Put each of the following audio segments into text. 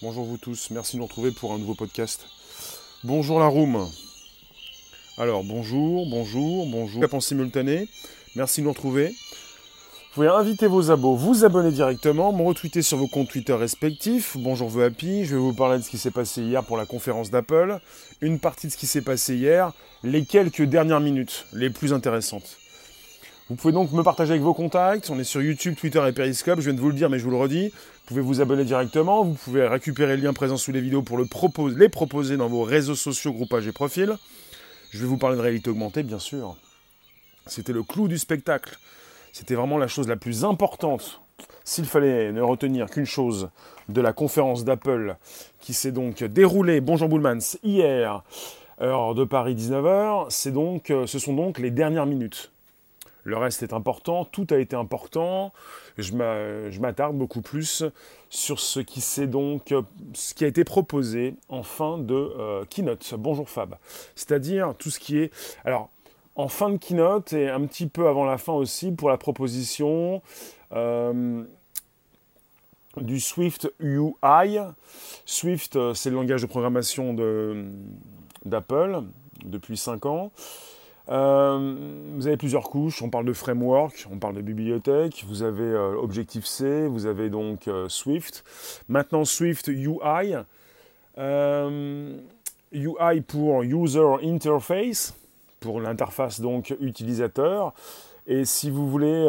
Bonjour vous tous, merci de nous retrouver pour un nouveau podcast. Bonjour la room. Alors bonjour, bonjour, bonjour. en simultané, merci de nous retrouver. Vous pouvez inviter vos abos, vous abonner directement, me retweeter sur vos comptes Twitter respectifs. Bonjour The Happy, je vais vous parler de ce qui s'est passé hier pour la conférence d'Apple, une partie de ce qui s'est passé hier, les quelques dernières minutes les plus intéressantes. Vous pouvez donc me partager avec vos contacts. On est sur YouTube, Twitter et Periscope. Je viens de vous le dire, mais je vous le redis. Vous pouvez vous abonner directement. Vous pouvez récupérer le lien présent sous les vidéos pour le les proposer dans vos réseaux sociaux, groupages et profils. Je vais vous parler de réalité augmentée, bien sûr. C'était le clou du spectacle. C'était vraiment la chose la plus importante. S'il fallait ne retenir qu'une chose de la conférence d'Apple qui s'est donc déroulée, bonjour Boulmans, hier, heure de Paris 19h, c'est donc, euh, ce sont donc les dernières minutes. Le reste est important, tout a été important. Je m'attarde beaucoup plus sur ce qui, donc, ce qui a été proposé en fin de euh, keynote. Bonjour Fab. C'est-à-dire tout ce qui est... Alors, en fin de keynote et un petit peu avant la fin aussi pour la proposition euh, du Swift UI. Swift, euh, c'est le langage de programmation d'Apple depuis 5 ans. Euh, vous avez plusieurs couches, on parle de framework, on parle de bibliothèque, vous avez euh, Objective-C, vous avez donc euh, Swift. Maintenant Swift UI, UI pour User Interface, pour l'interface donc utilisateur. Et si vous voulez,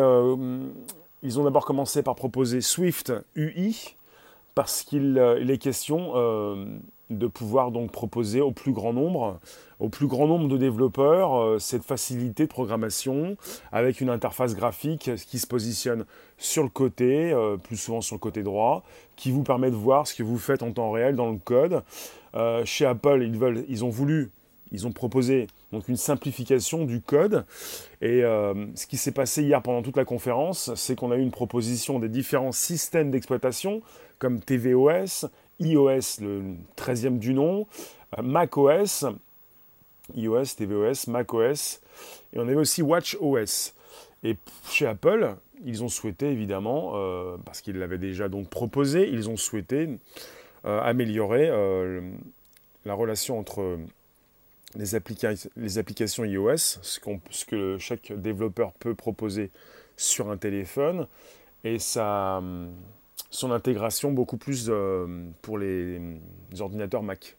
ils ont d'abord commencé par proposer Swift UI, parce qu'il est question de pouvoir donc proposer au plus grand nombre, au plus grand nombre de développeurs euh, cette facilité de programmation avec une interface graphique qui se positionne sur le côté, euh, plus souvent sur le côté droit, qui vous permet de voir ce que vous faites en temps réel dans le code. Euh, chez Apple, ils, veulent, ils ont voulu, ils ont proposé donc une simplification du code. Et ce qui s'est passé hier pendant toute la conférence, c'est qu'on a eu une proposition des différents systèmes d'exploitation comme tvOS, iOS, le 13e du nom, euh, macOS, iOS, tvOS, macOS, et on avait aussi WatchOS. Et chez Apple, ils ont souhaité évidemment, euh, parce qu'ils l'avaient déjà donc proposé, ils ont souhaité euh, améliorer la relation entre les, applications iOS, ce, ce, que chaque développeur peut proposer sur un téléphone, et ça son intégration beaucoup plus euh, pour les, ordinateurs Mac.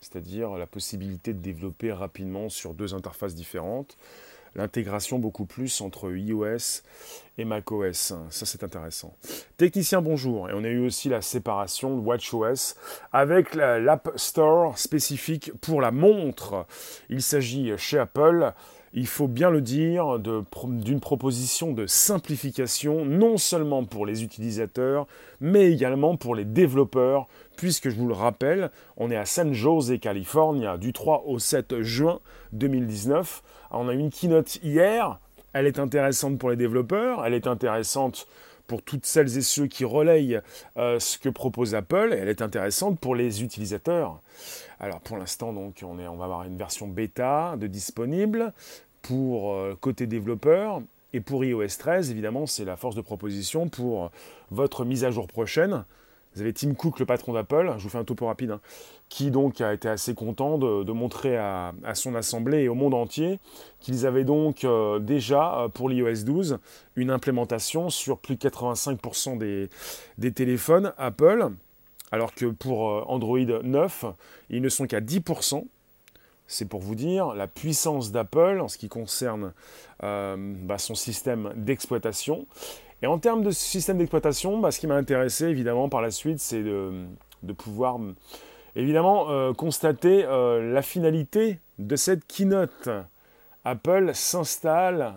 C'est-à-dire la possibilité de développer rapidement sur deux interfaces différentes. L'intégration beaucoup plus entre iOS et macOS. Ça, c'est intéressant. Technicien, bonjour. Et on a eu aussi la séparation de WatchOS avec l'App Store spécifique pour la montre. Il s'agit chez Apple il faut bien le dire, d'une proposition de simplification, non seulement pour les utilisateurs, mais également pour les développeurs, puisque je vous le rappelle, on est à San Jose, Californie, du 3 au 7 juin 2019. on a eu une keynote hier, elle est intéressante pour les développeurs, elle est intéressante pour toutes celles et ceux qui relayent euh, ce que propose Apple, elle est intéressante pour les utilisateurs. Alors pour l'instant, donc, on, on va avoir une version bêta de disponible pour euh, côté développeur. Et pour iOS 13, évidemment, c'est la force de proposition pour votre mise à jour prochaine. Vous avez Tim Cook, le patron d'Apple, je vous fais un topo rapide, hein, qui donc a été assez content de, montrer à, son assemblée et au monde entier qu'ils avaient donc euh, déjà euh, pour l'iOS 12 une implémentation sur plus de 85% des, téléphones Apple, alors que pour Android 9, ils ne sont qu'à 10%. C'est pour vous dire la puissance d'Apple en ce qui concerne euh, bah, son système d'exploitation. Et en termes de système d'exploitation, bah, ce qui m'a intéressé évidemment par la suite, c'est de, pouvoir évidemment euh, constater euh, la finalité de cette keynote. Apple s'installe,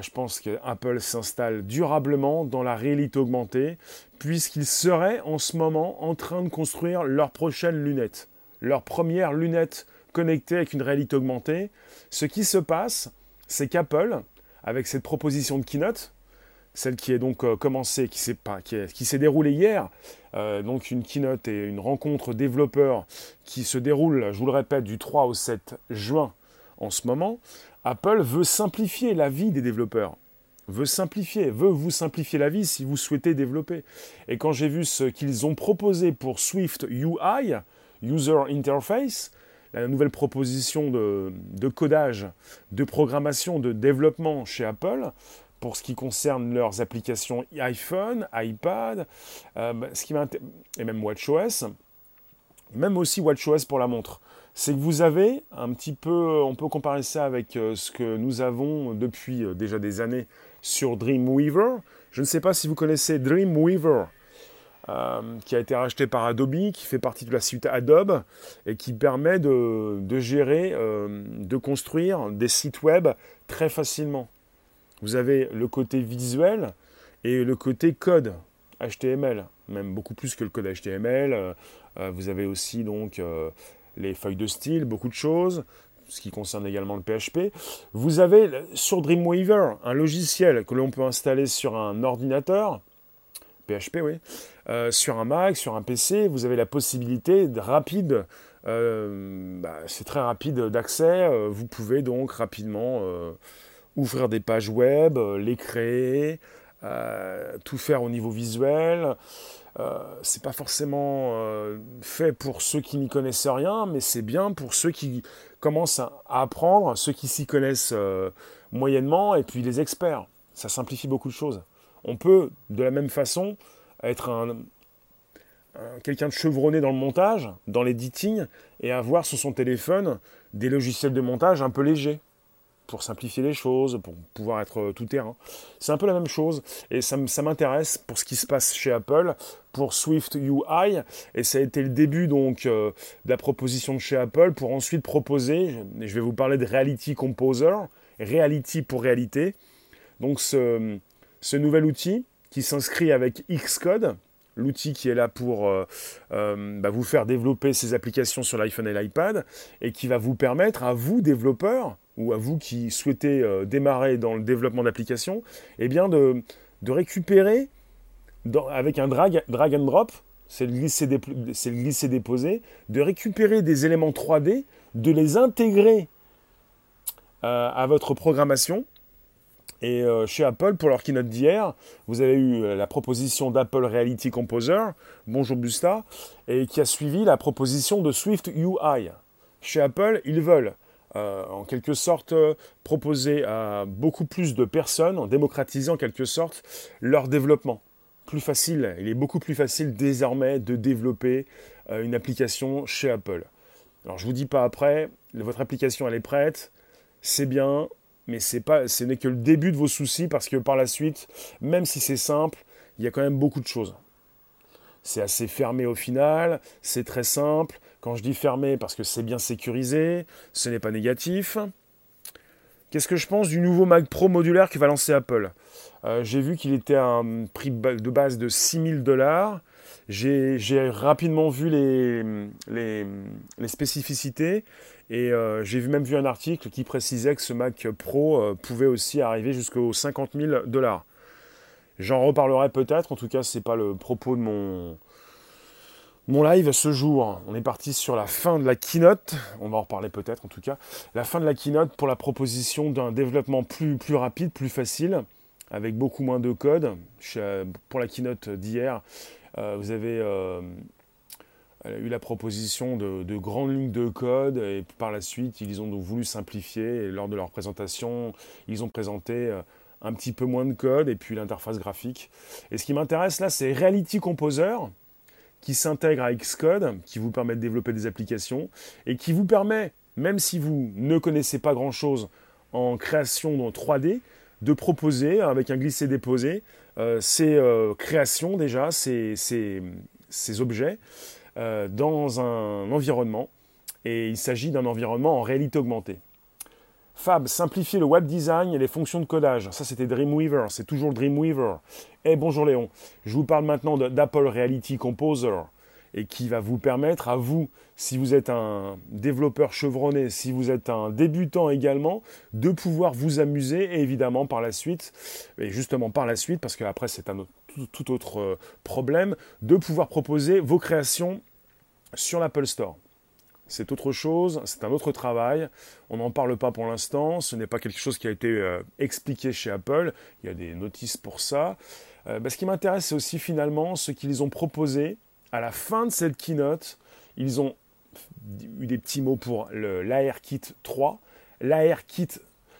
je pense que Apple s'installe durablement dans la réalité augmentée, puisqu'ils seraient en ce moment en train de construire leur prochaine lunette, leur première lunette connecté avec une réalité augmentée. Ce qui se passe, c'est qu'Apple, avec cette proposition de keynote, celle qui est donc euh, commencée, qui s'est qui, déroulée hier, euh, donc une keynote et une rencontre développeurs qui se déroule, je vous le répète, du 3 au 7 juin en ce moment, Apple veut simplifier la vie des développeurs, veut simplifier, veut vous simplifier la vie si vous souhaitez développer. Et quand j'ai vu ce qu'ils ont proposé pour Swift UI, User Interface, la nouvelle proposition de, codage, de programmation, de développement chez Apple, pour ce qui concerne leurs applications iPhone, iPad, euh, bah, ce qui et même WatchOS, même aussi WatchOS pour la montre c'est que vous avez un petit peu, on peut comparer ça avec euh, ce que nous avons depuis euh, déjà des années sur Dreamweaver. Je ne sais pas si vous connaissez Dreamweaver, qui a été racheté par Adobe, qui fait partie de la suite Adobe et qui permet de, gérer, de construire des sites web très facilement. Vous avez le côté visuel et le côté code HTML, même beaucoup plus que le code HTML. vous avez aussi donc les feuilles de style, beaucoup de choses, ce qui concerne également le PHP. Vous avez sur Dreamweaver un logiciel que l'on peut installer sur un ordinateur, PHP oui, euh, sur un Mac, sur un PC, vous avez la possibilité de rapide, euh, bah, c'est très rapide d'accès, euh, vous pouvez donc rapidement ouvrir des pages web, les créer, tout faire au niveau visuel. Euh, c'est pas forcément euh, fait pour ceux qui n'y connaissent rien, mais c'est bien pour ceux qui commencent à apprendre, ceux qui s'y connaissent euh, moyennement, et puis les experts. Ça simplifie beaucoup de choses. On peut, de la même façon, être un, quelqu'un de chevronné dans le montage, dans l'editing, et avoir sur son téléphone des logiciels de montage un peu légers pour simplifier les choses, pour pouvoir être euh, tout terrain. C'est un peu la même chose et ça, m'intéresse pour ce qui se passe chez Apple, pour Swift UI et ça a été le début donc euh, de la proposition de chez Apple pour ensuite proposer, je vais vous parler de Reality Composer, Reality pour réalité, donc ce, ce nouvel outil qui s'inscrit avec Xcode, l'outil qui est là pour euh, bah, vous faire développer ces applications sur l'iPhone et l'iPad, et qui va vous permettre à vous, développeurs, ou à vous qui souhaitez euh, démarrer dans le développement d'applications, eh bien de, récupérer avec un drag, and drop, c'est le glisser déposer, de récupérer des éléments 3D, de les intégrer euh, à votre programmation. Et euh, chez Apple, pour leur keynote d'hier, vous avez eu la proposition d'Apple Reality Composer, bonjour Busta, et qui a suivi la proposition de Swift UI. Chez Apple, ils veulent euh, en quelque sorte euh, proposer à beaucoup plus de personnes, en démocratisant en quelque sorte leur développement. Plus facile, il est beaucoup plus facile désormais de développer euh, une application chez Apple. Alors je vous dis pas après, votre application elle est prête, c'est bien, mais pas, ce n'est que le début de vos soucis parce que par la suite, même si c'est simple, il y a quand même beaucoup de choses. C'est assez fermé au final, c'est très simple, quand je dis fermé, parce que c'est bien sécurisé, ce n'est pas négatif. Qu'est-ce que je pense du nouveau Mac Pro modulaire que va lancer Apple? Euh, J'ai vu qu'il était à un prix de base de 6000 dollars. J'ai rapidement vu les, les, spécificités et euh, j'ai même vu un article qui précisait que ce Mac Pro euh, pouvait aussi arriver jusqu'aux 50 000 dollars. J'en reparlerai peut-être, en tout cas ce n'est pas le propos de mon, mon live ce jour, on est parti sur la fin de la keynote, on va en reparler peut-être en tout cas, la fin de la keynote pour la proposition d'un développement plus, plus rapide, plus facile, avec beaucoup moins de code. Pour la keynote d'hier, euh, vous avez euh, eu la proposition de, grandes lignes de code et par la suite, ils ont voulu simplifier et lors de leur présentation, ils ont présenté euh, un petit peu moins de code et puis l'interface graphique. Et ce qui m'intéresse là, c'est Reality Composer qui s'intègre à Xcode, qui vous permet de développer des applications et qui vous permet, même si vous ne connaissez pas grand-chose en création dans 3D, de proposer avec un glisser-déposer euh, ces euh, créations déjà, ces, ces, objets euh, dans un environnement. Et il s'agit d'un environnement en réalité augmentée. Fab, simplifier le web design et les fonctions de codage. Ça, c'était Dreamweaver. C'est toujours Dreamweaver. Et eh, bonjour Léon. Je vous parle maintenant d'Apple Reality Composer et qui va vous permettre à vous, si vous êtes un développeur chevronné, si vous êtes un débutant également, de pouvoir vous amuser et évidemment par la suite, et justement par la suite, parce qu'après c'est un tout autre euh, problème, de pouvoir proposer vos créations sur l'Apple Store. C'est autre chose, c'est un autre travail. On n'en parle pas pour l'instant, ce n'est pas quelque chose qui a été euh, expliqué chez Apple, il y a des notices pour ça. Euh, bah, ce qui m'intéresse, c'est aussi finalement ce qu'ils ont proposé à la fin de cette keynote. Ils ont eu des petits mots pour l'ARKit 3. L'ARKit,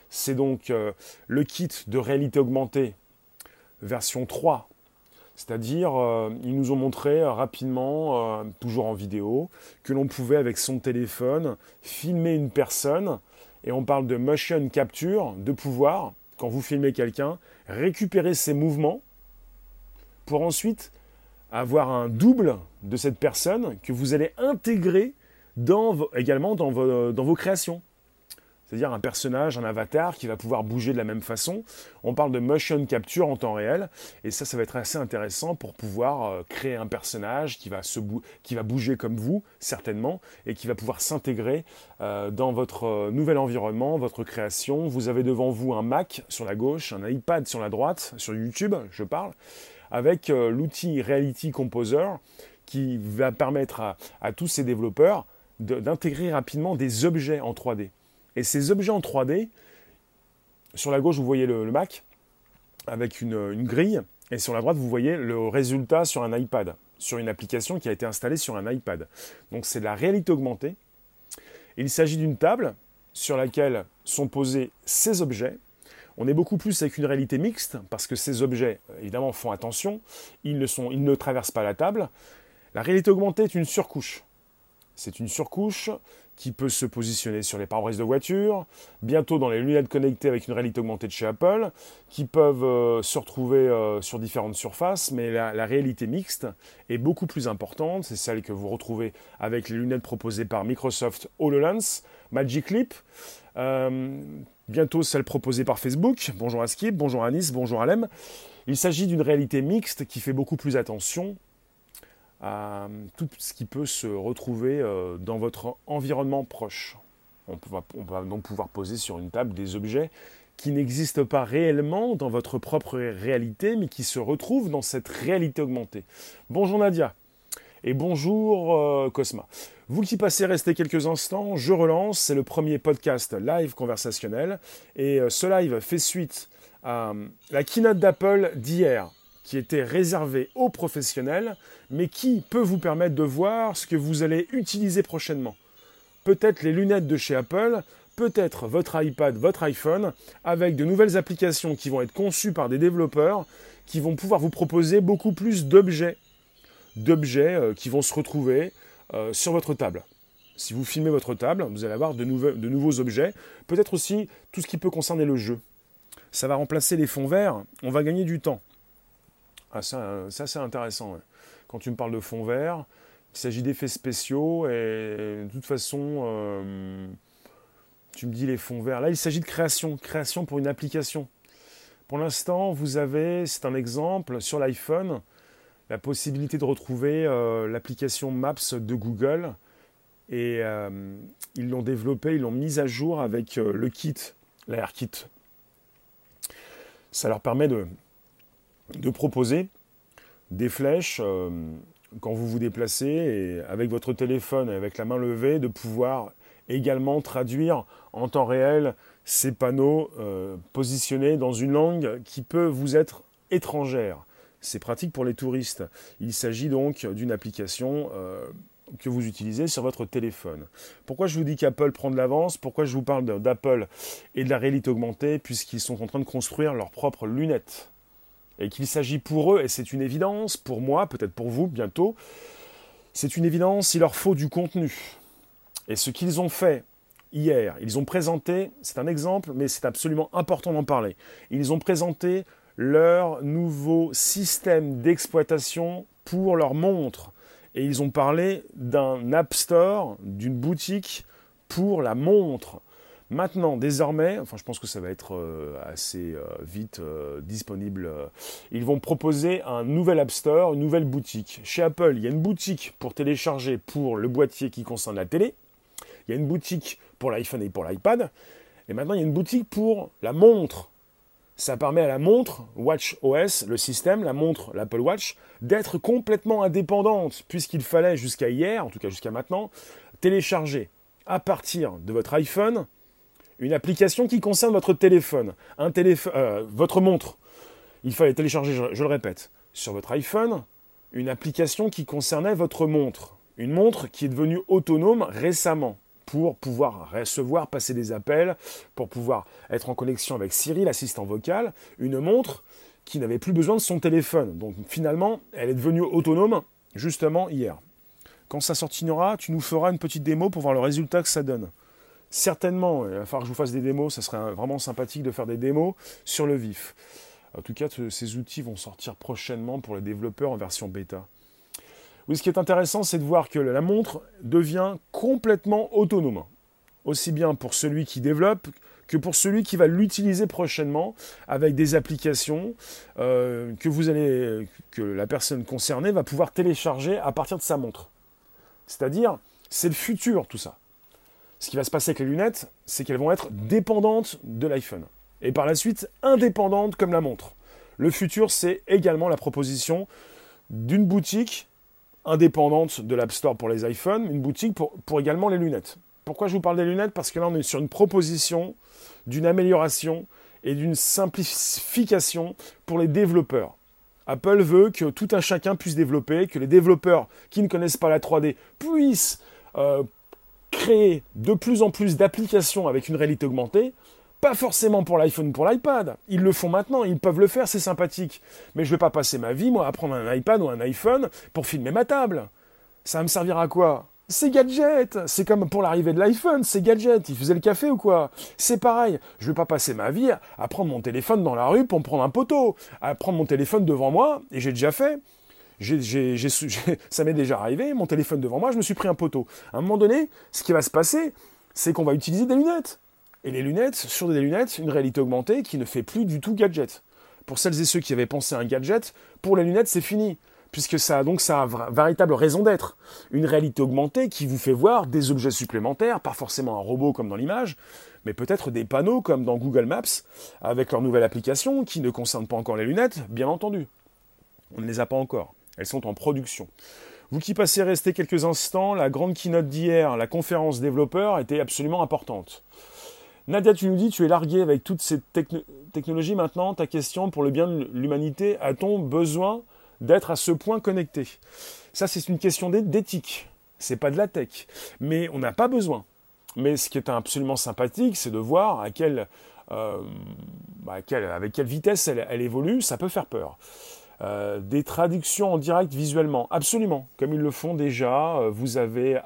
c'est donc euh, le kit de réalité augmentée version 3 c'est-à-dire, euh, ils nous ont montré euh, rapidement, euh, toujours en vidéo, que l'on pouvait avec son téléphone filmer une personne, et on parle de motion capture, de pouvoir, quand vous filmez quelqu'un, récupérer ses mouvements pour ensuite avoir un double de cette personne que vous allez intégrer également dans vos créations c'est-à-dire un personnage, un avatar qui va pouvoir bouger de la même façon. On parle de motion capture en temps réel, et ça, ça va être assez intéressant pour pouvoir euh, créer un personnage qui va, bouger comme vous, certainement, et qui va pouvoir s'intégrer euh, dans votre euh, nouvel environnement, votre création. Vous avez devant vous un Mac sur la gauche, un iPad sur la droite, sur YouTube, je parle, avec l'outil Reality Composer qui va permettre à, à tous ces développeurs d'intégrer rapidement des objets en 3D. Et ces objets en 3D, sur la gauche, vous voyez le, Mac avec une, grille, et sur la droite, vous voyez le résultat sur un iPad, sur une application qui a été installée sur un iPad. Donc c'est de la réalité augmentée. Il s'agit d'une table sur laquelle sont posés ces objets. On est beaucoup plus avec une réalité mixte, parce que ces objets, évidemment, font attention, ils ne, sont, ils ne traversent pas la table. La réalité augmentée est une surcouche. C'est une surcouche qui peut se positionner sur les pare-brises de voiture, bientôt dans les lunettes connectées avec une réalité augmentée de chez Apple, qui peuvent euh, se retrouver euh, sur différentes surfaces, mais la, réalité mixte est beaucoup plus importante, c'est celle que vous retrouvez avec les lunettes proposées par Microsoft HoloLens, Magic Leap, euh, bientôt celle proposée par Facebook, bonjour à Skip, bonjour à Nice, bonjour à Lem. Il s'agit d'une réalité mixte qui fait beaucoup plus attention à tout ce qui peut se retrouver euh, dans votre environnement proche. On, va donc pouvoir poser sur une table des objets qui n'existent pas réellement dans votre propre réalité, mais qui se retrouvent dans cette réalité augmentée. Bonjour Nadia et bonjour euh, Cosma. Vous qui passez rester quelques instants, je relance, c'est le premier podcast live conversationnel et euh, ce live fait suite à la keynote d'Apple d'hier qui était réservé aux professionnels, mais qui peut vous permettre de voir ce que vous allez utiliser prochainement. Peut-être les lunettes de chez Apple, peut-être votre iPad, votre iPhone, avec de nouvelles applications qui vont être conçues par des développeurs, qui vont pouvoir vous proposer beaucoup plus d'objets, d'objets euh, qui vont se retrouver euh, sur votre table. Si vous filmez votre table, vous allez avoir de, de nouveaux objets, peut-être aussi tout ce qui peut concerner le jeu. Ça va remplacer les fonds verts, on va gagner du temps. Ah, ça, c'est intéressant. Quand tu me parles de fond vert, il s'agit d'effets spéciaux et de toute façon, euh, tu me dis les fonds verts. Là, il s'agit de création, création pour une application. Pour l'instant, vous avez, c'est un exemple, sur l'iPhone, la possibilité de retrouver euh, l'application Maps de Google. Et euh, ils l'ont développé, ils l'ont mise à jour avec le kit, l'AirKit. Ça leur permet de, de proposer des flèches euh, quand vous vous déplacez et avec votre téléphone et avec la main levée de pouvoir également traduire en temps réel ces panneaux euh, positionnés dans une langue qui peut vous être étrangère. C'est pratique pour les touristes. Il s'agit donc d'une application euh, que vous utilisez sur votre téléphone. Pourquoi je vous dis qu'Apple prend de l'avance? Pourquoi je vous parle d'Apple et de la réalité augmentée? Puisqu'ils sont en train de construire leurs propres lunettes et qu'il s'agit pour eux, et c'est une évidence, pour moi, peut-être pour vous bientôt, c'est une évidence, il leur faut du contenu. Et ce qu'ils ont fait hier, ils ont présenté, c'est un exemple, mais c'est absolument important d'en parler, ils ont présenté leur nouveau système d'exploitation pour leur montre. Et ils ont parlé d'un App Store, d'une boutique pour la montre. Maintenant, désormais, enfin je pense que ça va être euh, assez euh, vite euh, disponible, ils vont proposer un nouvel App Store, une nouvelle boutique. Chez Apple, il y a une boutique pour télécharger pour le boîtier qui concerne la télé, il y a une boutique pour l'iPhone et pour l'iPad, et maintenant il y a une boutique pour la montre. Ça permet à la montre, Watch OS, le système, la montre, l'Apple Watch, d'être complètement indépendante, puisqu'il fallait jusqu'à hier, en tout cas jusqu'à maintenant, télécharger à partir de votre iPhone une application qui concerne votre téléphone, un téléphone, euh, votre montre. Il fallait télécharger, je, le répète, sur votre iPhone une application qui concernait votre montre. Une montre qui est devenue autonome récemment pour pouvoir recevoir, passer des appels, pour pouvoir être en connexion avec Siri, l'assistant vocal. Une montre qui n'avait plus besoin de son téléphone. Donc finalement, elle est devenue autonome justement hier. Quand ça sortira, tu nous feras une petite démo pour voir le résultat que ça donne. Certainement, il va falloir que je vous fasse des démos, ça serait vraiment sympathique de faire des démos sur le vif. En tout cas, ces outils vont sortir prochainement pour les développeurs en version bêta. Oui, ce qui est intéressant, c'est de voir que la montre devient complètement autonome. Aussi bien pour celui qui développe que pour celui qui va l'utiliser prochainement avec des applications euh, que vous allez, que la personne concernée va pouvoir télécharger à partir de sa montre. C'est-à-dire, c'est le futur tout ça. Ce qui va se passer avec les lunettes, c'est qu'elles vont être dépendantes de l'iPhone. Et par la suite, indépendantes comme la montre. Le futur, c'est également la proposition d'une boutique indépendante de l'App Store pour les iPhones, une boutique pour, également les lunettes. Pourquoi je vous parle des lunettes? Parce que là, on est sur une proposition d'une amélioration et d'une simplification pour les développeurs. Apple veut que tout un chacun puisse développer, que les développeurs qui ne connaissent pas la 3D puissent euh, créer de plus en plus d'applications avec une réalité augmentée. Pas forcément pour l'iPhone ou pour l'iPad. Ils le font maintenant, ils peuvent le faire, c'est sympathique. Mais je ne vais pas passer ma vie, moi, à prendre un iPad ou un iPhone pour filmer ma table. Ça va me servir à quoi? C'est gadget. C'est comme pour l'arrivée de l'iPhone, c'est gadget. Il faisait le café ou quoi? C'est pareil. Je vais pas passer ma vie à prendre mon téléphone dans la rue pour me prendre un poteau, à prendre mon téléphone devant moi, et j'ai déjà fait. ça m'est déjà arrivé, mon téléphone devant moi, je me suis pris un poteau. À un moment donné, ce qui va se passer, c'est qu'on va utiliser des lunettes. Et les lunettes, sur des lunettes, une réalité augmentée qui ne fait plus du tout gadget. Pour celles et ceux qui avaient pensé à un gadget, pour les lunettes, c'est fini puisque ça a donc ça a véritable raison d'être. Une réalité augmentée qui vous fait voir des objets supplémentaires, pas forcément un robot comme dans l'image, mais peut-être des panneaux comme dans Google Maps, avec leur nouvelle application qui ne concerne pas encore les lunettes, bien entendu. On ne les a pas encore. Elles sont en production. Vous qui passez rester quelques instants, la grande keynote d'hier, la conférence développeur, était absolument importante. Nadia, tu nous dis, tu es largué avec toutes ces technologies maintenant. Ta question pour le bien de l'humanité, a-t-on besoin d'être à ce point connecté? Ça, c'est une question d'éthique. C'est pas de la tech. Mais on n'a pas besoin. Mais ce qui est absolument sympathique, c'est de voir à quelle, euh, bah, avec quelle vitesse elle, évolue. Ça peut faire peur. Euh, des traductions en direct visuellement, absolument, comme ils le font déjà. Euh, vous avez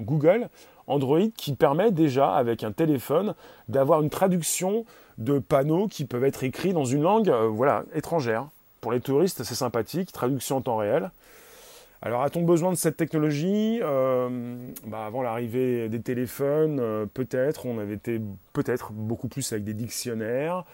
Google, Android, qui permet déjà, avec un téléphone, d'avoir une traduction de panneaux qui peuvent être écrits dans une langue voilà, étrangère. Pour les touristes, c'est sympathique, traduction en temps réel. Alors, a-t-on besoin de cette technologie? Euh, bah, Avant l'arrivée des téléphones, euh, peut-être, on avait été peut-être beaucoup plus avec des dictionnaires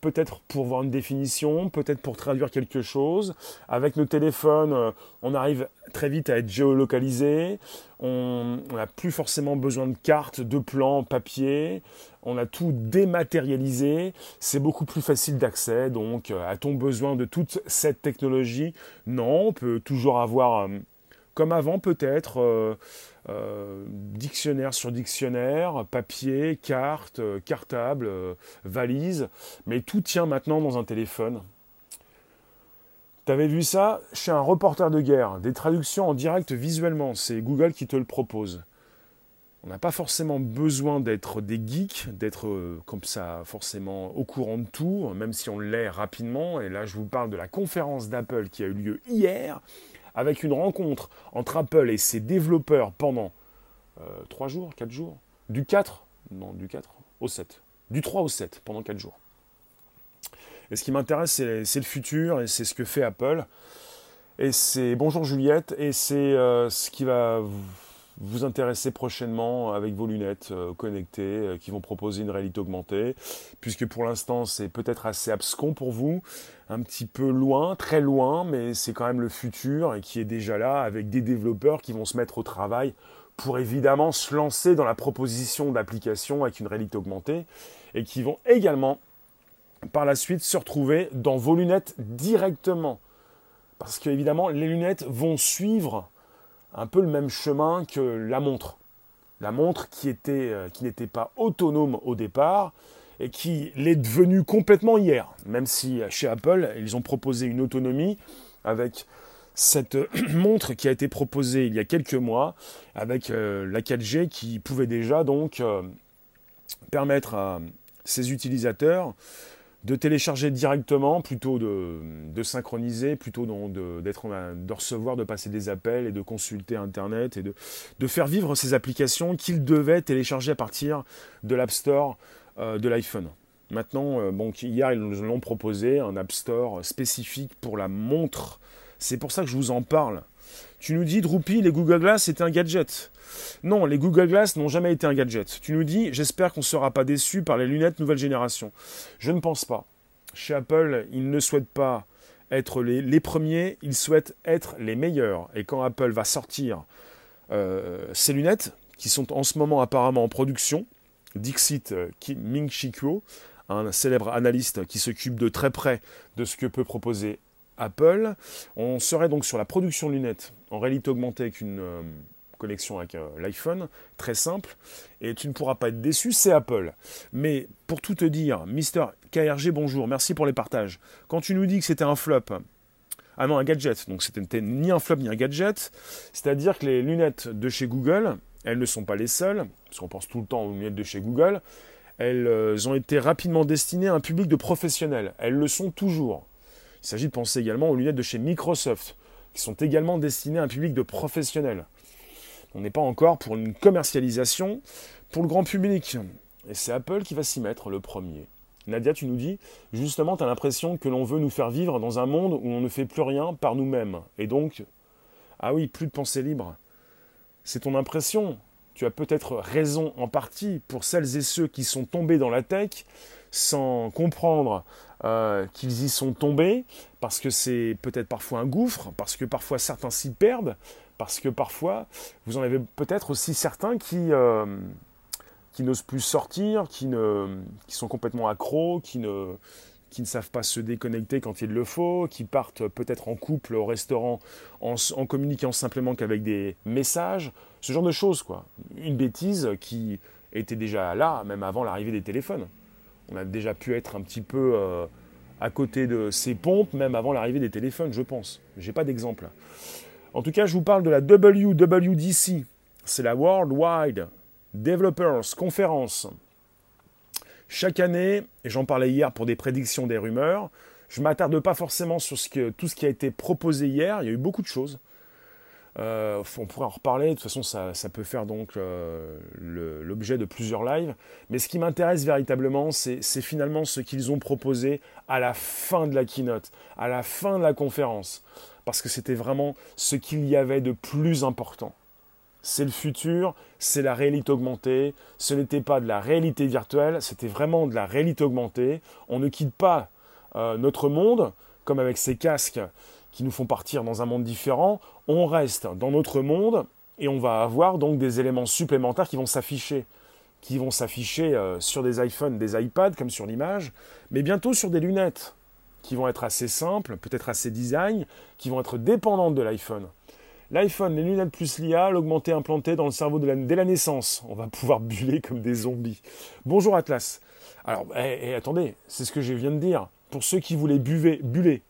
peut-être pour voir une définition, peut-être pour traduire quelque chose. Avec nos téléphones, euh, on arrive très vite à être géolocalisé. On n'a plus forcément besoin de cartes, de plans, papier. On a tout dématérialisé. C'est beaucoup plus facile d'accès. Donc, euh, a-t-on besoin de toute cette technologie? Non, on peut toujours avoir, euh, comme avant peut-être, euh, dictionnaire sur dictionnaire, papier, carte, euh, cartable, euh, valise, mais tout tient maintenant dans un téléphone. T'avais vu ça chez un reporter de guerre, des traductions en direct visuellement, c'est Google qui te le propose. On n'a pas forcément besoin d'être des geeks, d'être comme ça forcément au courant de tout, même si on l'est rapidement. Et là, je vous parle de la conférence d'Apple qui a eu lieu hier avec une rencontre entre Apple et ses développeurs pendant euh, 3 jours, 4 jours, du 4, non, du 4 au 7, du 3 au 7, pendant 4 jours. Et ce qui m'intéresse, c'est le futur et c'est ce que fait Apple. Et c'est bonjour Juliette, et c'est euh, ce qui va vous intéresser prochainement avec vos lunettes euh, connectées euh, qui vont proposer une réalité augmentée, puisque pour l'instant c'est peut-être assez abscon pour vous, un petit peu loin, très loin, mais c'est quand même le futur et qui est déjà là avec des développeurs qui vont se mettre au travail pour évidemment se lancer dans la proposition d'applications avec une réalité augmentée et qui vont également par la suite se retrouver dans vos lunettes directement. Parce que évidemment les lunettes vont suivre un peu le même chemin que la montre. La montre qui était, qui n'était pas autonome au départ et qui l'est devenue complètement hier. Même si chez Apple, ils ont proposé une autonomie avec cette montre qui a été proposée il y a quelques mois avec la 4G qui pouvait déjà donc permettre à ses utilisateurs de télécharger directement plutôt de, synchroniser, plutôt de, de recevoir, de passer des appels et de consulter Internet et de, faire vivre ces applications qu'ils devaient télécharger à partir de l'App Store euh, de l'iPhone. Maintenant, euh, hier, ils nous l'ont proposé, un App Store spécifique pour la montre. C'est pour ça que je vous en parle. Tu nous dis, Droopy, les Google Glass, c'était un gadget. Non, les Google Glass n'ont jamais été un gadget. Tu nous dis, j'espère qu'on ne sera pas déçu par les lunettes nouvelle génération. Je ne pense pas. Chez Apple, ils ne souhaitent pas être les, premiers, ils souhaitent être les meilleurs. Et quand Apple va sortir euh, ces lunettes, qui sont en ce moment apparemment en production, Dixit euh, Ming Chi un célèbre analyste qui s'occupe de très près de ce que peut proposer Apple. On serait donc sur la production lunettes en réalité augmentée avec une, euh, connexion avec euh, l'iPhone, très simple, et tu ne pourras pas être déçu, c'est Apple. Mais pour tout te dire, Mister KRG, bonjour, merci pour les partages. Quand tu nous dis que c'était un flop, ah non, un gadget, donc c'était ni un flop ni un gadget, c'est-à-dire que les lunettes de chez Google, elles ne sont pas les seules, parce qu'on pense tout le temps aux lunettes de chez Google, elles euh, ont été rapidement destinées à un public de professionnels. Elles le sont toujours. Il s'agit de penser également aux lunettes de chez Microsoft, qui sont également destinées à un public de professionnels. On n'est pas encore pour une commercialisation pour le grand public. Et c'est Apple qui va s'y mettre le premier. Nadia, tu nous dis, justement, tu as l'impression que l'on veut nous faire vivre dans un monde où on ne fait plus rien par nous-mêmes. Et donc, ah oui, plus de pensée libre. C'est ton impression. Tu as peut-être raison en partie pour celles et ceux qui sont tombés dans la tech sans comprendre euh, qu'ils y sont tombés, parce que c'est peut-être parfois un gouffre, parce que parfois certains s'y perdent, parce que parfois, vous en avez peut-être aussi certains qui, euh, qui n'osent plus sortir, qui, ne, qui sont complètement accros, qui ne, qui ne savent pas se déconnecter quand il le faut, qui partent peut-être en couple au restaurant en, en communiquant simplement qu'avec des messages, ce genre de choses, quoi. Une bêtise qui était déjà là, même avant l'arrivée des téléphones. On a déjà pu être un petit peu euh, à côté de ces pompes, même avant l'arrivée des téléphones, je pense. J'ai pas d'exemple. En tout cas, je vous parle de la WWDC. C'est la Worldwide Developers Conference. Chaque année, et j'en parlais hier pour des prédictions des rumeurs, je ne m'attarde pas forcément sur tout ce qui a été proposé hier. Il y a eu beaucoup de choses. Euh, on pourrait en reparler. De toute façon, ça, peut faire donc euh, l'objet de plusieurs lives. Mais ce qui m'intéresse véritablement, c'est finalement ce qu'ils ont proposé à la fin de la keynote, à la fin de la conférence parce que c'était vraiment ce qu'il y avait de plus important. C'est le futur, c'est la réalité augmentée, ce n'était pas de la réalité virtuelle, c'était vraiment de la réalité augmentée. On ne quitte pas euh, notre monde, comme avec ces casques qui nous font partir dans un monde différent, on reste dans notre monde et on va avoir donc des éléments supplémentaires qui vont s'afficher qui vont s'afficher euh, sur des iPhones, des iPads, comme sur l'image, mais bientôt sur des lunettes qui vont être assez simples, peut-être assez design, qui vont être dépendantes de l'iPhone. L'iPhone, les lunettes plus l'IA, l'augmenté implanté dans le cerveau dès la naissance. On va pouvoir buller comme des zombies. Bonjour Atlas. Alors, eh, eh, attendez, c'est ce que je viens de dire. Pour ceux qui voulaient buver, buller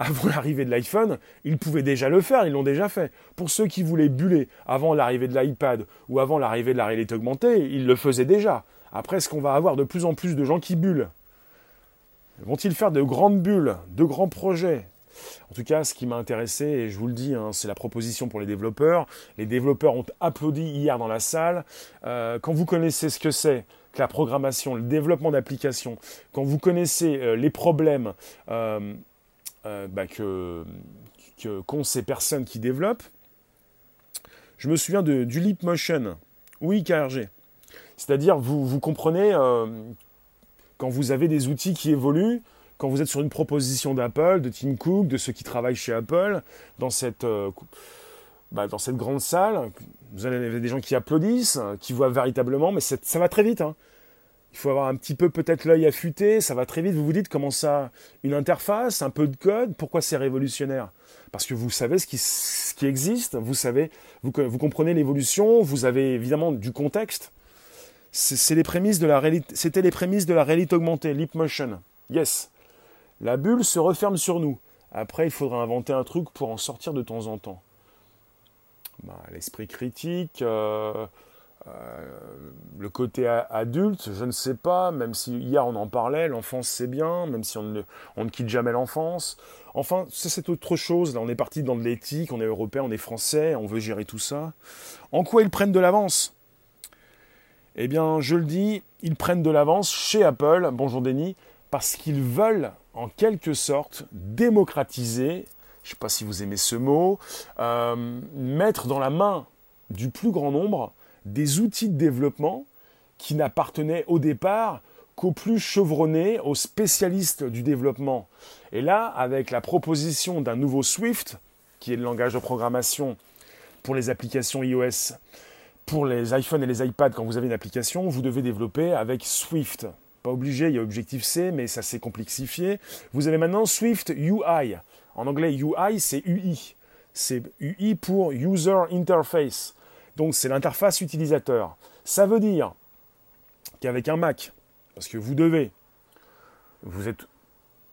avant l'arrivée de l'iPhone, ils pouvaient déjà le faire, ils l'ont déjà fait. Pour ceux qui voulaient buller avant l'arrivée de l'iPad ou avant l'arrivée de la réalité augmentée, ils le faisaient déjà. Après, est-ce qu'on va avoir de plus en plus de gens qui bullent Vont-ils faire de grandes bulles, de grands projets? En tout cas, ce qui m'a intéressé, et je vous le dis, hein, c'est la proposition pour les développeurs. Les développeurs ont applaudi hier dans la salle. Euh, quand vous connaissez ce que c'est que la programmation, le développement d'applications, quand vous connaissez euh, les problèmes euh, bah, que, qu'ont ces personnes qui développent, je me souviens de, du Leap Motion. Oui, KRG. C'est-à-dire, vous, vous comprenez quand vous avez des outils qui évoluent, quand vous êtes sur une proposition d'Apple, de Tim Cook, de ceux qui travaillent chez Apple, dans cette, euh, bah, dans cette grande salle, vous avez des gens qui applaudissent, qui voient véritablement, mais ça va très vite. Hein. Il faut avoir un petit peu peut-être l'œil affûté, ça va très vite, vous vous dites comment ça, une interface, un peu de code, pourquoi c'est révolutionnaire? Parce que vous savez ce qui, existe, vous comprenez l'évolution, vous avez évidemment du contexte. C'était les prémices de la réalité augmentée, Leap Motion. Yes. La bulle se referme sur nous. Après, il faudra inventer un truc pour en sortir de temps en temps. Bah, l'esprit critique, euh, le côté adulte, je ne sais pas, même si hier on en parlait, l'enfance c'est bien, même si on ne, quitte jamais l'enfance. Enfin, c'est autre chose. Là, on est parti dans de l'éthique, on est européen, on est français, on veut gérer tout ça. En quoi ils prennent de l'avance? Eh bien, je le dis, ils prennent de l'avance chez Apple, bonjour Denis, parce qu'ils veulent en quelque sorte démocratiser, je ne sais pas si vous aimez ce mot, euh, mettre dans la main du plus grand nombre des outils de développement qui n'appartenaient au départ qu'aux plus chevronnés, aux spécialistes du développement. Et là, avec la proposition d'un nouveau Swift, qui est le langage de programmation pour les applications iOS, pour les iPhones et les iPads, quand vous avez une application, vous devez développer avec Swift. Pas obligé, il y a Objective-C, mais ça s'est complexifié. Vous avez maintenant Swift UI. En anglais, UI, c'est UI. C'est UI pour User Interface. Donc c'est l'interface utilisateur. Ça veut dire qu'avec un Mac, parce que vous devez, vous êtes,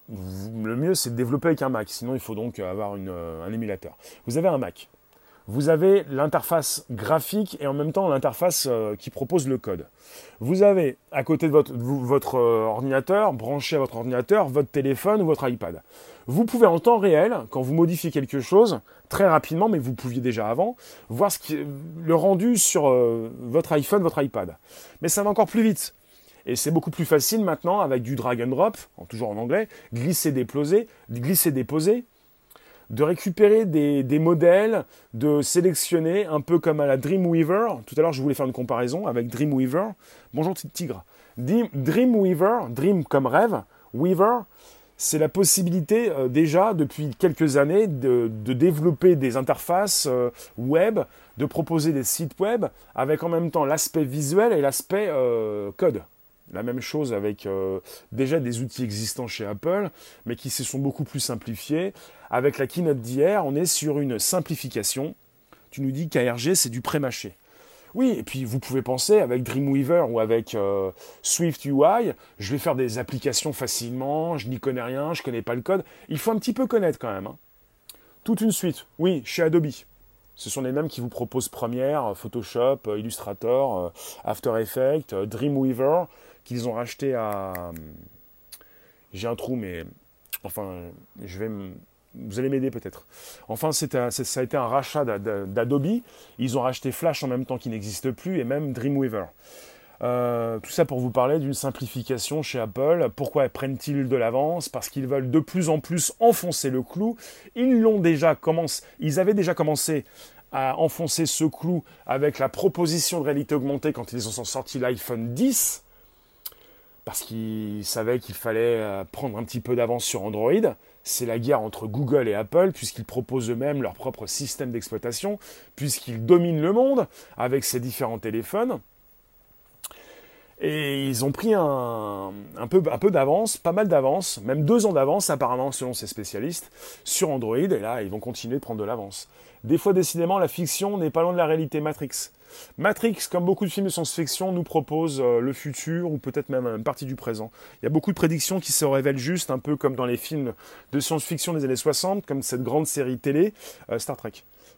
le mieux c'est de développer avec un Mac, sinon il faut donc avoir euh, un émulateur. Vous avez un Mac, vous avez l'interface graphique et en même temps l'interface euh, qui propose le code. Vous avez à côté de votre, euh, ordinateur, branché à votre ordinateur, votre téléphone ou votre iPad. Vous pouvez en temps réel, quand vous modifiez quelque chose, très rapidement, mais vous pouviez déjà avant, voir le rendu sur euh, votre iPhone, votre iPad. Mais ça va encore plus vite. Et c'est beaucoup plus facile maintenant avec du drag and drop, toujours en anglais, glisser, déposer, glisser, déposer de récupérer des, modèles, de sélectionner un peu comme à la Dreamweaver. Tout à l'heure, je voulais faire une comparaison avec Dreamweaver. Bonjour tigre. Dreamweaver, Dream comme rêve, Weaver, c'est la possibilité euh, déjà depuis quelques années de, développer des interfaces euh, web, de proposer des sites web avec en même temps l'aspect visuel et l'aspect euh, code. La même chose avec euh, déjà des outils existants chez Apple, mais qui se sont beaucoup plus simplifiés. Avec la keynote d'hier, on est sur une simplification. Tu nous dis qu'ARG, c'est du pré-mâché. Oui, et puis vous pouvez penser avec Dreamweaver ou avec euh, Swift UI, je vais faire des applications facilement, je n'y connais rien, je ne connais pas le code. Il faut un petit peu connaître quand même. Hein. Toute une suite, oui, chez Adobe. Ce sont les mêmes qui vous proposent Premiere, Photoshop, Illustrator, After Effects, Dreamweaver, qu'ils ont racheté à. J'ai un trou, mais enfin, je vais. Vous allez m'aider peut-être. Enfin, ça a été un rachat d'Adobe. Ils ont racheté Flash en même temps qu'il n'existe plus et même Dreamweaver. Euh, tout ça pour vous parler d'une simplification chez Apple. Pourquoi prennent-ils de l'avance? Parce qu'ils veulent de plus en plus enfoncer le clou. Ils l'ont déjà commencé. Ils avaient déjà commencé à enfoncer ce clou avec la proposition de réalité augmentée quand ils ont sorti l'iPhone 10 parce qu'ils savaient qu'il fallait euh, prendre un petit peu d'avance sur Android. C'est la guerre entre Google et Apple, puisqu'ils proposent eux-mêmes leur propre système d'exploitation, puisqu'ils dominent le monde avec ces différents téléphones. Et ils ont pris un, peu, peu d'avance, pas mal d'avance, même deux ans d'avance apparemment selon ces spécialistes, sur Android, et là ils vont continuer de prendre de l'avance. Des fois décidément la fiction n'est pas loin de la réalité Matrix. Matrix, comme beaucoup de films de science-fiction, nous propose euh, le futur ou peut-être même une partie du présent. Il y a beaucoup de prédictions qui se révèlent justes, un peu comme dans les films de science-fiction des années 60, comme cette grande série télé euh, Star Trek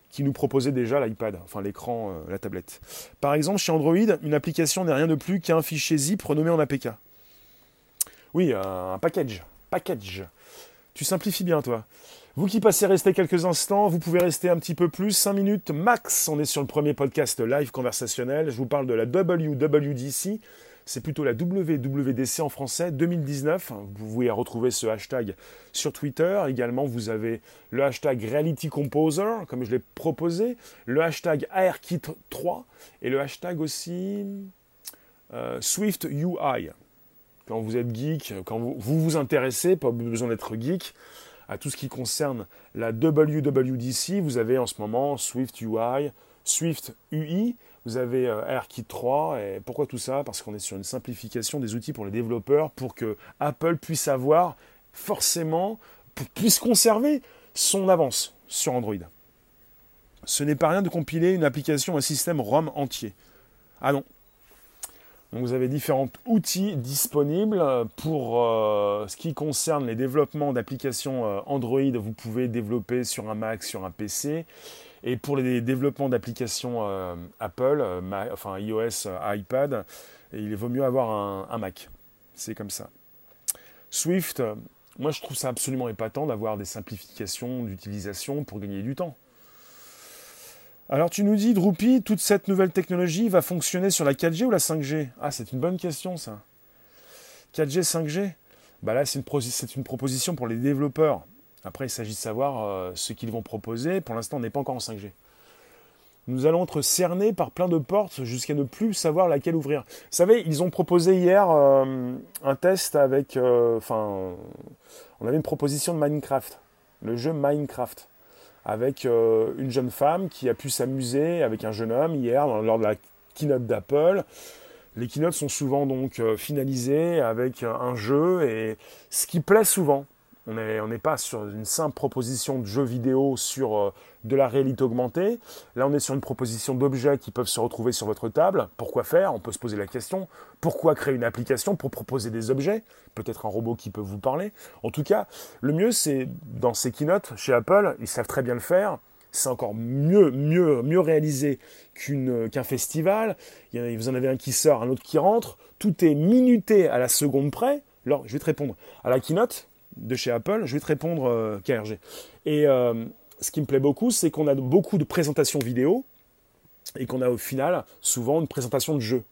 qui nous proposait déjà l'iPad, enfin l'écran, euh, la tablette. Par exemple, chez Android, une application n'est rien de plus qu'un fichier zip renommé en APK. Oui, un package. Package. Tu simplifies bien, toi. Vous qui passez rester quelques instants, vous pouvez rester un petit peu plus, 5 minutes max. On est sur le premier podcast live conversationnel. Je vous parle de la WWDC. C'est plutôt la WWDC en français 2019. Vous pouvez retrouver ce hashtag sur Twitter. Également, vous avez le hashtag Reality Composer, comme je l'ai proposé, le hashtag ARKit3 et le hashtag aussi euh, Swift UI. Quand vous êtes geek, quand vous vous, intéressez, pas besoin d'être geek, à tout ce qui concerne la WWDC, vous avez en ce moment Swift UI, Swift UI, vous avez euh, AirKit 3. Et pourquoi tout ça? Parce qu'on est sur une simplification des outils pour les développeurs pour que Apple puisse avoir forcément, puisse conserver son avance sur Android. Ce n'est pas rien de compiler une application, un système ROM entier. Ah non. Donc vous avez différents outils disponibles pour euh, ce qui concerne les développements d'applications euh, Android. Vous pouvez développer sur un Mac, sur un PC. Et pour les développements d'applications euh, Apple, enfin iOS, iPad, il vaut mieux avoir un, Mac. C'est comme ça. Swift, moi je trouve ça absolument épatant d'avoir des simplifications d'utilisation pour gagner du temps. Alors tu nous dis, Drupi, toute cette nouvelle technologie va fonctionner sur la 4G ou la 5G Ah, c'est une bonne question ça. 4G, 5G bah Là, c'est une, proposition pour les développeurs. Après, il s'agit de savoir euh, ce qu'ils vont proposer. Pour l'instant, on n'est pas encore en 5G. Nous allons être cernés par plein de portes jusqu'à ne plus savoir laquelle ouvrir. Vous savez, ils ont proposé hier euh, un test avec... Euh, enfin, on avait une proposition de Minecraft. Le jeu Minecraft avec une jeune femme qui a pu s'amuser avec un jeune homme hier lors de la keynote d'Apple. Les keynotes sont souvent donc finalisées avec un jeu et ce qui plaît souvent, on n'est pas sur une simple proposition de jeu vidéo sur euh, de la réalité augmentée. Là, on est sur une proposition d'objets qui peuvent se retrouver sur votre table. Pourquoi faire? On peut se poser la question. Pourquoi créer une application pour proposer des objets? Peut-être un robot qui peut vous parler. En tout cas, le mieux, c'est dans ces keynotes, chez Apple, ils savent très bien le faire. C'est encore mieux, mieux, mieux réalisé qu'un festival. vous en avez un qui sort, un autre qui rentre. Tout est minuté à la seconde près. Alors, je vais te répondre. À la keynote, de chez Apple, je vais te répondre euh, KRG. Et euh, ce qui me plaît beaucoup, c'est qu'on a beaucoup de présentations vidéo et qu'on a au final souvent une présentation de jeu.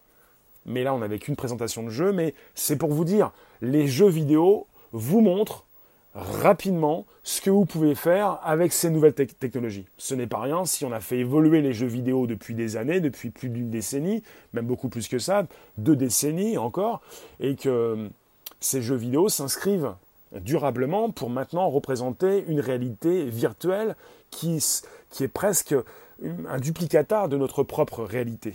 Mais là, on n'avait qu'une présentation de jeu, mais c'est pour vous dire, les jeux vidéo vous montrent rapidement ce que vous pouvez faire avec ces nouvelles technologies. Ce n'est pas rien si on a fait évoluer les jeux vidéo depuis des années, depuis plus d'une décennie, même beaucoup plus que ça, deux décennies encore, et que ces jeux vidéo s'inscrivent durablement pour maintenant représenter une réalité virtuelle qui, qui est presque un duplicata de notre propre réalité.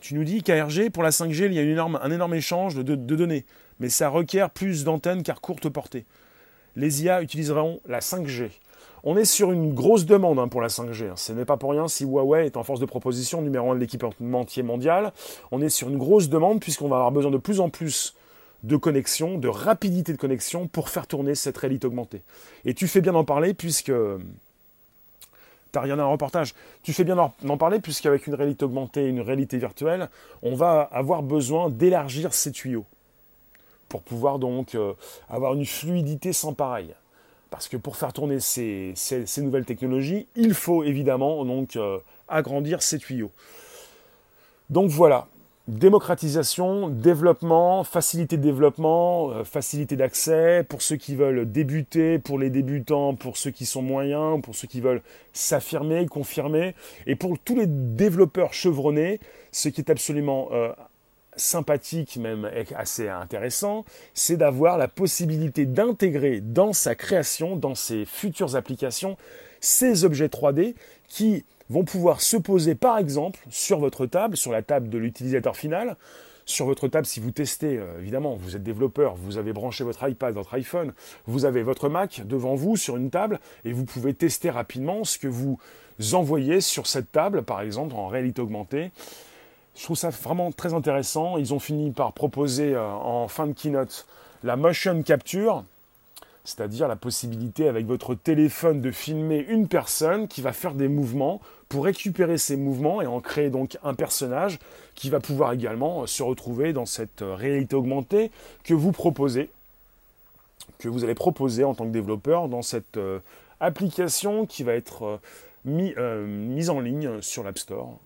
Tu nous dis KRG, pour la 5G, il y a une énorme, un énorme échange de, données, mais ça requiert plus d'antennes qu'à courte portée. Les IA utiliseront la 5G. On est sur une grosse demande hein, pour la 5G. Hein. Ce n'est pas pour rien si Huawei est en force de proposition numéro un de l'équipementier mondial. On est sur une grosse demande puisqu'on va avoir besoin de plus en plus de connexion, de rapidité de connexion pour faire tourner cette réalité augmentée. Et tu fais bien d'en parler puisque tu n'as rien à un reportage. Tu fais bien d'en parler puisqu'avec une réalité augmentée, une réalité virtuelle, on va avoir besoin d'élargir ces tuyaux pour pouvoir donc euh, avoir une fluidité sans pareil. Parce que pour faire tourner ces, nouvelles technologies, il faut évidemment donc euh, agrandir ces tuyaux. Donc voilà, démocratisation, développement, facilité de développement, euh, facilité d'accès pour ceux qui veulent débuter, pour les débutants, pour ceux qui sont moyens, pour ceux qui veulent s'affirmer, confirmer, et pour tous les développeurs chevronnés, ce qui est absolument euh, sympathique, même assez intéressant, c'est d'avoir la possibilité d'intégrer dans sa création, dans ses futures applications, ces objets 3D qui vont pouvoir se poser par exemple sur votre table, sur la table de l'utilisateur final. Sur votre table, si vous testez, euh, évidemment, vous êtes développeur, vous avez branché votre iPad, votre iPhone, vous avez votre Mac devant vous sur une table et vous pouvez tester rapidement ce que vous envoyez sur cette table, par exemple en réalité augmentée. Je trouve ça vraiment très intéressant. Ils ont fini par proposer euh, en fin de keynote la motion capture c'est-à-dire la possibilité avec votre téléphone de filmer une personne qui va faire des mouvements pour récupérer ces mouvements et en créer donc un personnage qui va pouvoir également se retrouver dans cette réalité augmentée que vous proposez, que vous allez proposer en tant que développeur dans cette euh, application qui va être euh, euh, mise en ligne sur l'App Store.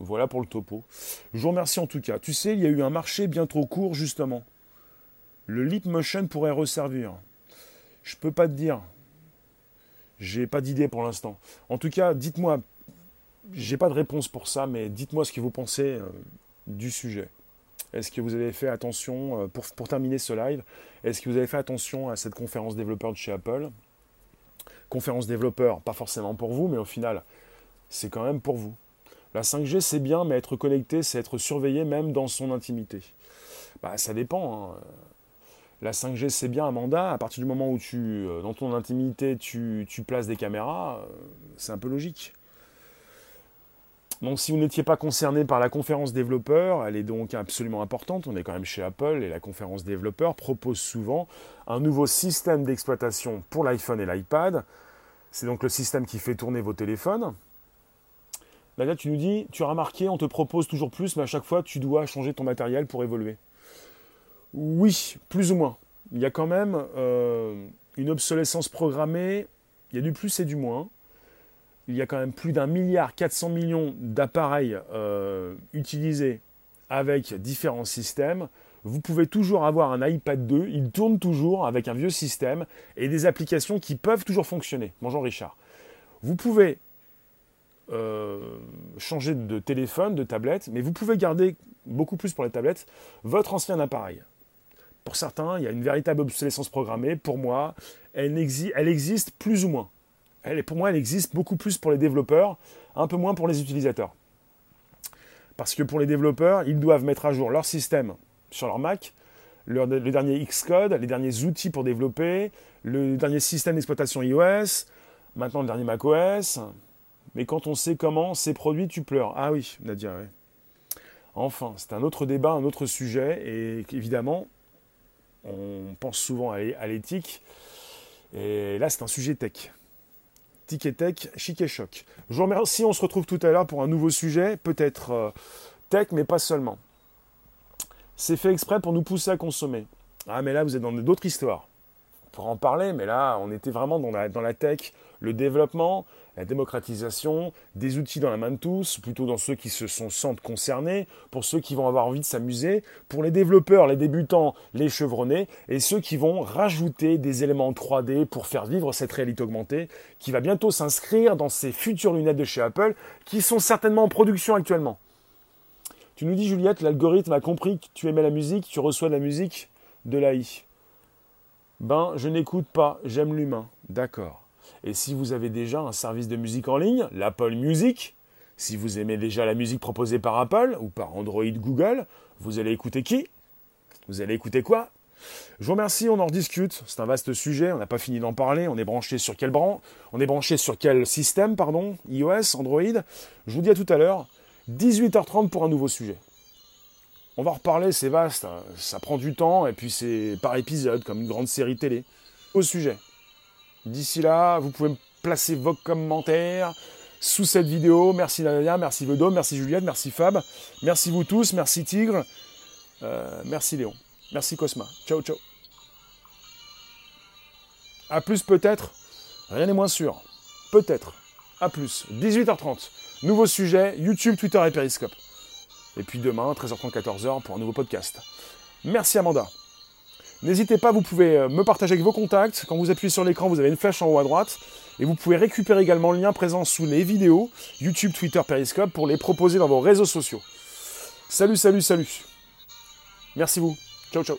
Voilà pour le topo. Je vous remercie en tout cas. Tu sais, il y a eu un marché bien trop court justement. Le Leap Motion pourrait resservir. Je peux pas te dire. J'ai pas d'idée pour l'instant. En tout cas, dites-moi. J'ai pas de réponse pour ça, mais dites-moi ce que vous pensez euh, du sujet. Est-ce que vous avez fait attention, euh, pour, pour terminer ce live, est-ce que vous avez fait attention à cette conférence développeur de chez Apple? Conférence développeur, pas forcément pour vous, mais au final, c'est quand même pour vous. La 5G, c'est bien, mais être connecté, c'est être surveillé même dans son intimité. Bah, ça dépend. Hein. La 5G, c'est bien, Amanda. À partir du moment où tu, euh, dans ton intimité, tu, places des caméras, c'est un peu logique. Donc si vous n'étiez pas concerné par la conférence développeur, elle est donc absolument importante. On est quand même chez Apple et la conférence développeur propose souvent un nouveau système d'exploitation pour l'iPhone et l'iPad. C'est donc le système qui fait tourner vos téléphones. Là, tu nous dis, tu as remarqué, on te propose toujours plus, mais à chaque fois, tu dois changer ton matériel pour évoluer. Oui, plus ou moins. Il y a quand même euh, une obsolescence programmée, il y a du plus et du moins. Il y a quand même plus d'un milliard 400 millions d'appareils euh, utilisés avec différents systèmes. Vous pouvez toujours avoir un iPad 2, il tourne toujours avec un vieux système et des applications qui peuvent toujours fonctionner. Bonjour Richard. Vous pouvez euh, changer de téléphone, de tablette, mais vous pouvez garder beaucoup plus pour les tablettes votre ancien appareil. Pour certains, il y a une véritable obsolescence programmée. Pour moi, elle, existe plus ou moins. Elle, pour moi, elle existe beaucoup plus pour les développeurs, un peu moins pour les utilisateurs. Parce que pour les développeurs, ils doivent mettre à jour leur système sur leur Mac, le, le dernier Xcode, les derniers outils pour développer, le dernier système d'exploitation iOS, maintenant le dernier macOS. Mais quand on sait comment c'est produit, tu pleures. Ah oui, Nadia, oui. Enfin, c'est un autre débat, un autre sujet, et évidemment, on pense souvent à l'éthique. Et là, c'est un sujet tech. Tic et tech, chic et choc. Je vous remercie, on se retrouve tout à l'heure pour un nouveau sujet, peut-être euh, tech, mais pas seulement. C'est fait exprès pour nous pousser à consommer. Ah, mais là, vous êtes dans d'autres histoires. On pourra en parler, mais là, on était vraiment dans la tech, le développement, la démocratisation, des outils dans la main de tous, plutôt dans ceux qui se sentent concernés, pour ceux qui vont avoir envie de s'amuser, pour les développeurs, les débutants, les chevronnés, et ceux qui vont rajouter des éléments 3D pour faire vivre cette réalité augmentée, qui va bientôt s'inscrire dans ces futures lunettes de chez Apple, qui sont certainement en production actuellement. Tu nous dis, Juliette, l'algorithme a compris que tu aimais la musique, tu reçois de la musique de l'AI. Ben, je n'écoute pas, j'aime l'humain. D'accord. Et si vous avez déjà un service de musique en ligne, l'Apple Music, si vous aimez déjà la musique proposée par Apple ou par Android Google, vous allez écouter qui? Vous allez écouter quoi? Je vous remercie, on en rediscute. C'est un vaste sujet, on n'a pas fini d'en parler. On est branché sur quel bran On est branché sur quel système, pardon iOS, Android Je vous dis à tout à l'heure. 18h30 pour un nouveau sujet. On va reparler, c'est vaste, hein. ça prend du temps et puis c'est par épisode, comme une grande série télé. Au sujet. D'ici là, vous pouvez placer vos commentaires sous cette vidéo. Merci Nadia, merci Vedo, merci Juliette, merci Fab, merci vous tous, merci Tigre, euh, merci Léon, merci Cosma. Ciao, ciao. A plus peut-être, rien n'est moins sûr. Peut-être. A plus. 18h30. Nouveau sujet, YouTube, Twitter et Periscope. Et puis demain, 13h30, 14h pour un nouveau podcast. Merci Amanda. N'hésitez pas, vous pouvez euh, me partager avec vos contacts. Quand vous appuyez sur l'écran, vous avez une flèche en haut à droite. Et vous pouvez récupérer également le lien présent sous les vidéos, YouTube, Twitter, Periscope, pour les proposer dans vos réseaux sociaux. Salut, salut, salut. Merci vous. Ciao, ciao.